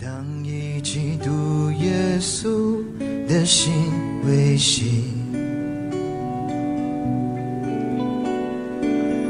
当以基督耶稣的心为心，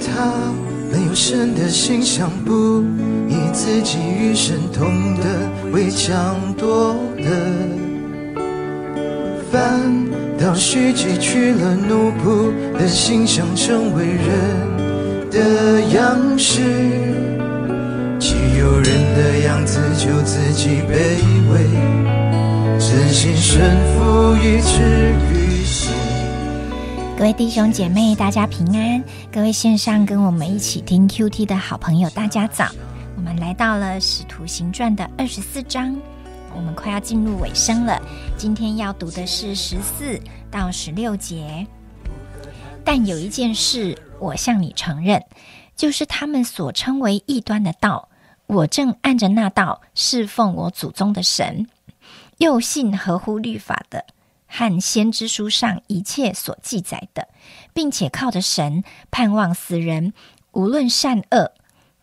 他没有神的形象，不以自己与神同的为强夺的。反倒虚己取了奴仆的形象，成为人的样式。有人的样子，就自己卑微，真心顺服以至于死。各位弟兄姐妹，大家平安！各位线上跟我们一起听 QT 的好朋友，大家早！我们来到了《使徒行传》的二十四章。我们快要进入尾声了，今天要读的是十四到十六节。但有一件事，我向你承认，就是他们所称为异端的道，我正按着那道侍奉我祖宗的神，又信合乎律法的和先知书上一切所记载的，并且靠着神盼望死人无论善恶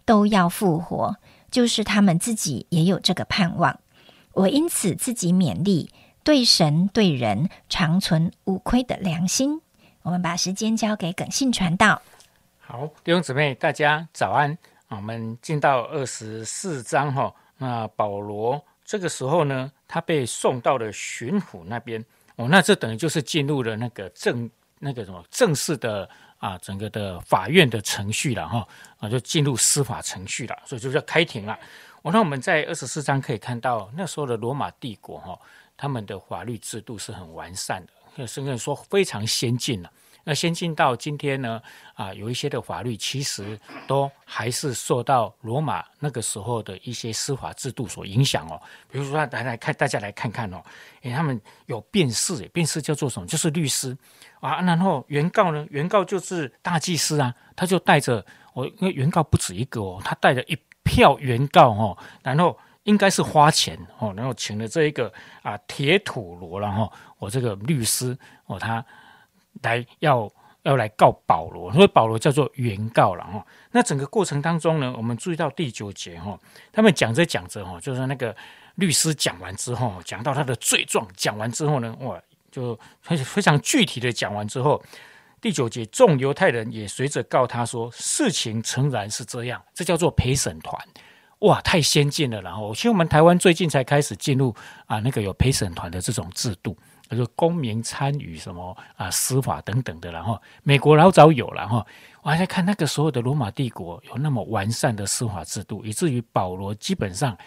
都要复活，就是他们自己也有这个盼望。我因此自己勉励，对神对人常存无亏的良心。我们把时间交给耿信传道。好，弟兄姊妹，大家早安。我们进到二十四章哈。那保罗这个时候呢，他被送到了巡抚那边。哦，那这等于就是进入了那个正那个什么正式的啊，整个的法院的程序了哈。啊，就进入司法程序了，所以就叫开庭了。我那我们在二十四章可以看到，那时候的罗马帝国哈，他们的法律制度是很完善的，甚至说非常先进了。那先进到今天呢，啊，有一些的法律其实都还是受到罗马那个时候的一些司法制度所影响哦。比如说，来来看，大家来看看哦，诶，他们有辩士，辩士叫做什么？就是律师啊。然后原告呢，原告就是大祭司啊，他就带着我，因为原告不止一个哦，他带着一。票原告哦，然后应该是花钱哦，然后请了这一个啊铁土罗，然后我这个律师哦，他来要要来告保罗，所以保罗叫做原告了哈。那整个过程当中呢，我们注意到第九节哈，他们讲着讲着哈，就是那个律师讲完之后，讲到他的罪状，讲完之后呢，哇，就非非常具体的讲完之后。第九节，众犹太人也随着告他说，事情诚然是这样，这叫做陪审团，哇，太先进了。然后，其实我们台湾最近才开始进入啊，那个有陪审团的这种制度，就公民参与什么啊，司法等等的。然后，美国老早有了哈，我还在看那个时候的罗马帝国有那么完善的司法制度，以至于保罗基本上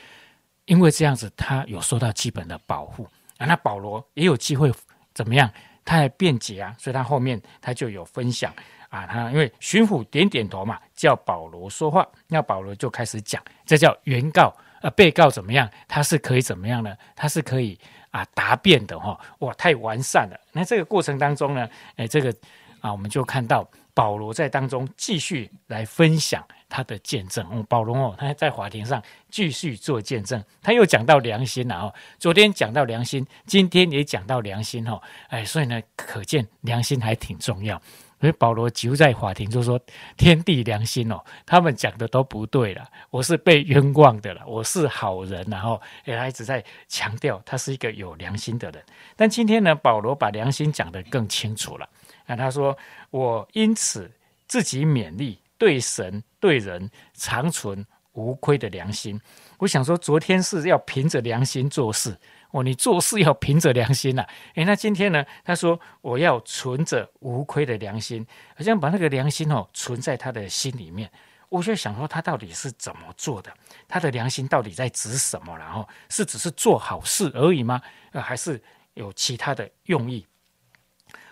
因为这样子，他有受到基本的保护啊。那保罗也有机会怎么样？他还辩解啊，所以他后面他就有分享啊，他因为巡抚点点头嘛，叫保罗说话，那保罗就开始讲，这叫原告呃，被告怎么样？他是可以怎么样呢？他是可以啊答辩的哈，哇，太完善了。那这个过程当中呢，哎，这个啊，我们就看到保罗在当中继续来分享。他的见证，哦，保罗哦，他在法庭上继续做见证，他又讲到良心了哦。昨天讲到良心，今天也讲到良心哦，哎，所以呢，可见良心还挺重要。所以保罗就在法庭就说：“天地良心哦，他们讲的都不对了，我是被冤枉的了，我是好人。”然后，哎，他一直在强调他是一个有良心的人。但今天呢，保罗把良心讲得更清楚了。那他说：“我因此自己勉励。”对神对人长存无亏的良心，我想说，昨天是要凭着良心做事哦，你做事要凭着良心呐。诶，那今天呢？他说我要存着无亏的良心，好像把那个良心哦存在他的心里面。我就想说，他到底是怎么做的？他的良心到底在指什么？然后是只是做好事而已吗？呃，还是有其他的用意？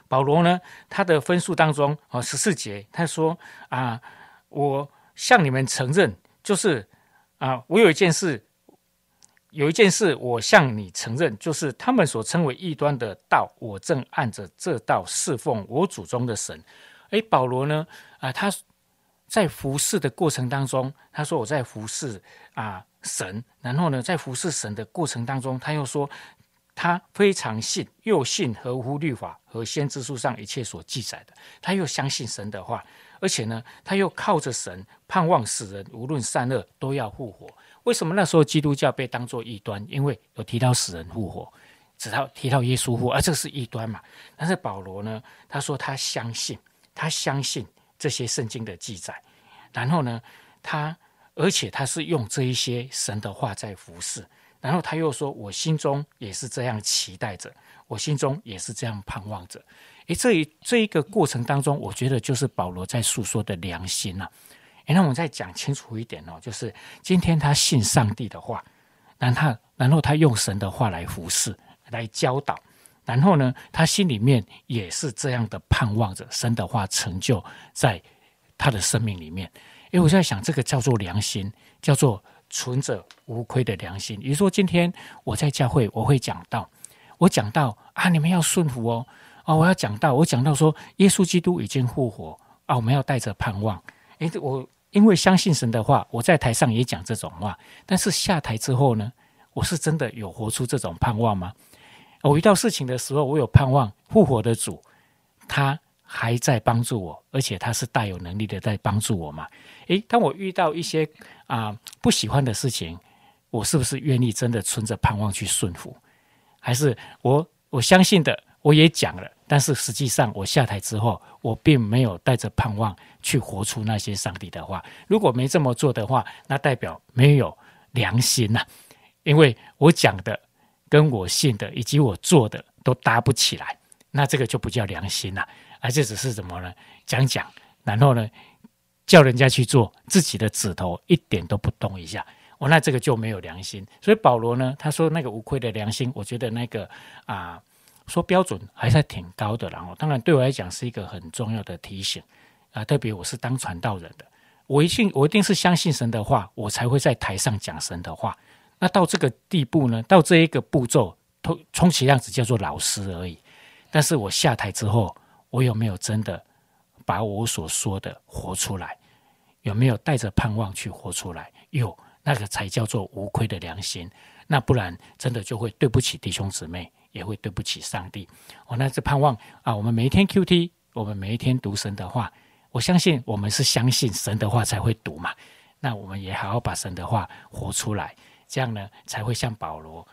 保罗呢？他的分数当中哦，十四节他说啊。我向你们承认，就是啊，我有一件事，有一件事，我向你承认，就是他们所称为异端的道，我正按着这道侍奉我祖宗的神。诶，保罗呢？啊，他在服侍的过程当中，他说我在服侍啊神，然后呢，在服侍神的过程当中，他又说他非常信，又信合乎律法和先知书上一切所记载的，他又相信神的话。而且呢，他又靠着神盼望死人无论善恶都要复活。为什么那时候基督教被当作异端？因为有提到死人复活，只要提到耶稣复活，而这是异端嘛。但是保罗呢，他说他相信，他相信这些圣经的记载，然后呢，他而且他是用这一些神的话在服侍，然后他又说，我心中也是这样期待着，我心中也是这样盼望着。诶，这一这一个过程当中，我觉得就是保罗在诉说的良心呐。那我们再讲清楚一点哦，就是今天他信上帝的话，然后然后他用神的话来服侍、来教导，然后呢，他心里面也是这样的盼望着神的话成就在他的生命里面。因为我在想，这个叫做良心，叫做存着无愧的良心。比如说，今天我在教会，我会讲到，我讲到啊，你们要顺服哦。啊，我要讲到，我讲到说，耶稣基督已经复活啊，我们要带着盼望。诶，我因为相信神的话，我在台上也讲这种话，但是下台之后呢，我是真的有活出这种盼望吗？我遇到事情的时候，我有盼望复活的主，他还在帮助我，而且他是大有能力的在帮助我嘛？诶，当我遇到一些啊不喜欢的事情，我是不是愿意真的存着盼望去顺服？还是我我相信的，我也讲了。但是实际上，我下台之后，我并没有带着盼望去活出那些上帝的话。如果没这么做的话，那代表没有良心呐。因为我讲的、跟我信的以及我做的都搭不起来，那这个就不叫良心了。而这只是什么呢？讲讲，然后呢，叫人家去做，自己的指头一点都不动一下，哦，那这个就没有良心。所以保罗呢，他说那个无愧的良心，我觉得那个啊。说标准还是挺高的，然后当然对我来讲是一个很重要的提醒啊，特别我是当传道人的，我一定我一定是相信神的话，我才会在台上讲神的话。那到这个地步呢，到这一个步骤，充充其量只叫做老师而已。但是我下台之后，我有没有真的把我所说的活出来？有没有带着盼望去活出来？有，那个才叫做无愧的良心。那不然真的就会对不起弟兄姊妹。也会对不起上帝。我那是盼望啊，我们每一天 Q T，我们每一天读神的话。我相信我们是相信神的话才会读嘛。那我们也好好把神的话活出来，这样呢才会像保罗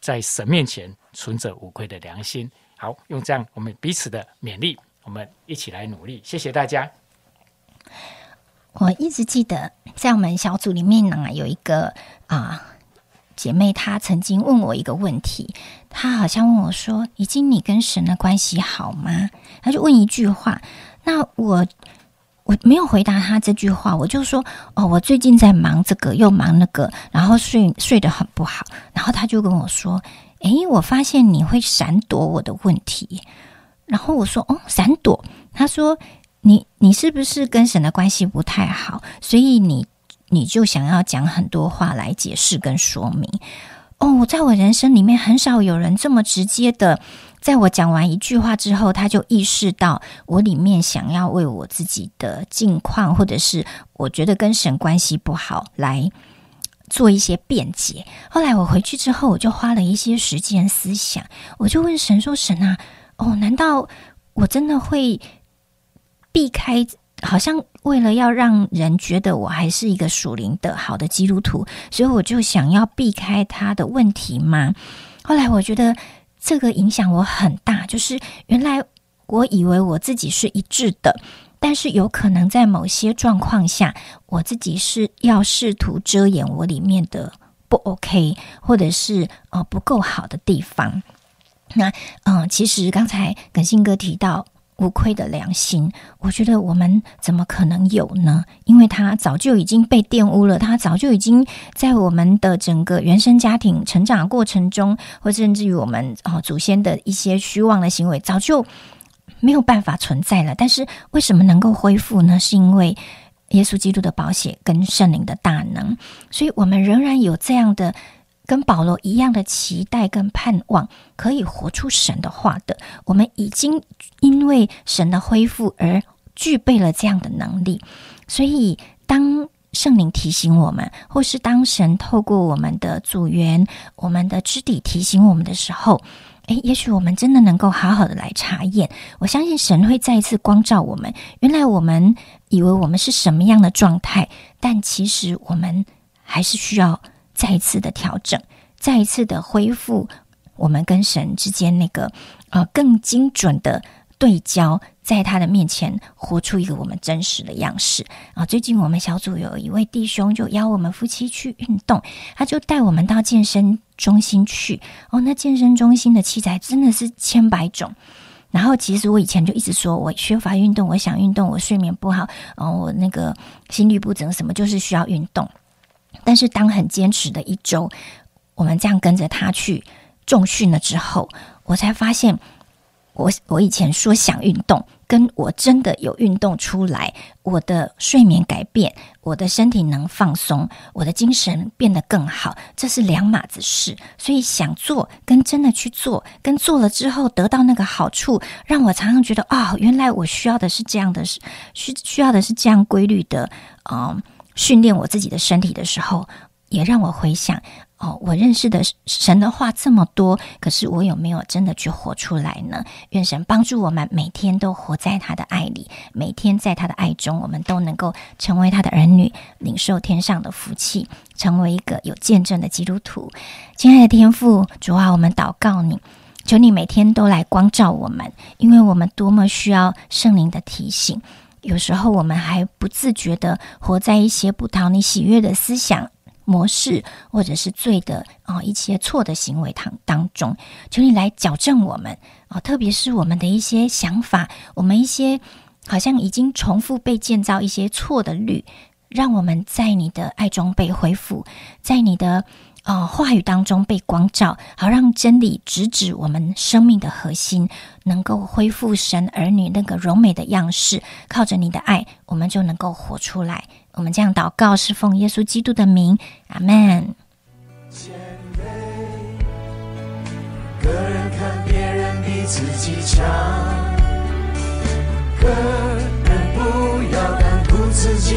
在神面前存着无愧的良心。好，用这样我们彼此的勉励，我们一起来努力。谢谢大家。我一直记得在我们小组里面呢，有一个啊。姐妹，她曾经问我一个问题，她好像问我说：“已经你跟神的关系好吗？”她就问一句话，那我我没有回答她这句话，我就说：“哦，我最近在忙这个，又忙那个，然后睡睡得很不好。”然后她就跟我说：“诶，我发现你会闪躲我的问题。”然后我说：“哦，闪躲？”她说：“你你是不是跟神的关系不太好？所以你。”你就想要讲很多话来解释跟说明哦，我在我人生里面很少有人这么直接的，在我讲完一句话之后，他就意识到我里面想要为我自己的境况，或者是我觉得跟神关系不好来做一些辩解。后来我回去之后，我就花了一些时间思想，我就问神说：“神啊，哦，难道我真的会避开？”好像为了要让人觉得我还是一个属灵的好的基督徒，所以我就想要避开他的问题嘛。后来我觉得这个影响我很大，就是原来我以为我自己是一致的，但是有可能在某些状况下，我自己是要试图遮掩我里面的不 OK，或者是呃不够好的地方。那嗯，其实刚才耿信哥提到。无愧的良心，我觉得我们怎么可能有呢？因为他早就已经被玷污了，他早就已经在我们的整个原生家庭成长过程中，或甚至于我们哦祖先的一些虚妄的行为，早就没有办法存在了。但是为什么能够恢复呢？是因为耶稣基督的宝血跟圣灵的大能，所以我们仍然有这样的。跟保罗一样的期待跟盼望，可以活出神的话的，我们已经因为神的恢复而具备了这样的能力。所以，当圣灵提醒我们，或是当神透过我们的组员、我们的肢体提醒我们的时候，诶，也许我们真的能够好好的来查验。我相信神会再一次光照我们。原来我们以为我们是什么样的状态，但其实我们还是需要再一次的调整，再一次的恢复我们跟神之间那个呃更精准的。对焦，在他的面前活出一个我们真实的样式啊！最近我们小组有一位弟兄就邀我们夫妻去运动，他就带我们到健身中心去哦。那健身中心的器材真的是千百种。然后其实我以前就一直说我缺乏运动，我想运动，我睡眠不好，哦，我那个心率不整，什么就是需要运动。但是当很坚持的一周，我们这样跟着他去重训了之后，我才发现。我我以前说想运动，跟我真的有运动出来，我的睡眠改变，我的身体能放松，我的精神变得更好，这是两码子事。所以想做跟真的去做，跟做了之后得到那个好处，让我常常觉得哦，原来我需要的是这样的，需需要的是这样规律的，嗯，训练我自己的身体的时候，也让我回想。哦，我认识的神的话这么多，可是我有没有真的去活出来呢？愿神帮助我们，每天都活在他的爱里，每天在他的爱中，我们都能够成为他的儿女，领受天上的福气，成为一个有见证的基督徒。亲爱的天父，主啊，我们祷告你，求你每天都来光照我们，因为我们多么需要圣灵的提醒。有时候我们还不自觉的活在一些不讨你喜悦的思想。模式，或者是罪的啊一些错的行为当当中，求你来矫正我们啊，特别是我们的一些想法，我们一些好像已经重复被建造一些错的律，让我们在你的爱中被恢复，在你的。哦，话语当中被光照，好让真理直指我们生命的核心，能够恢复神儿女那个柔美的样式。靠着你的爱，我们就能够活出来。我们这样祷告，是奉耶稣基督的名，阿门。个人看别人比自己强，个人不要单顾自己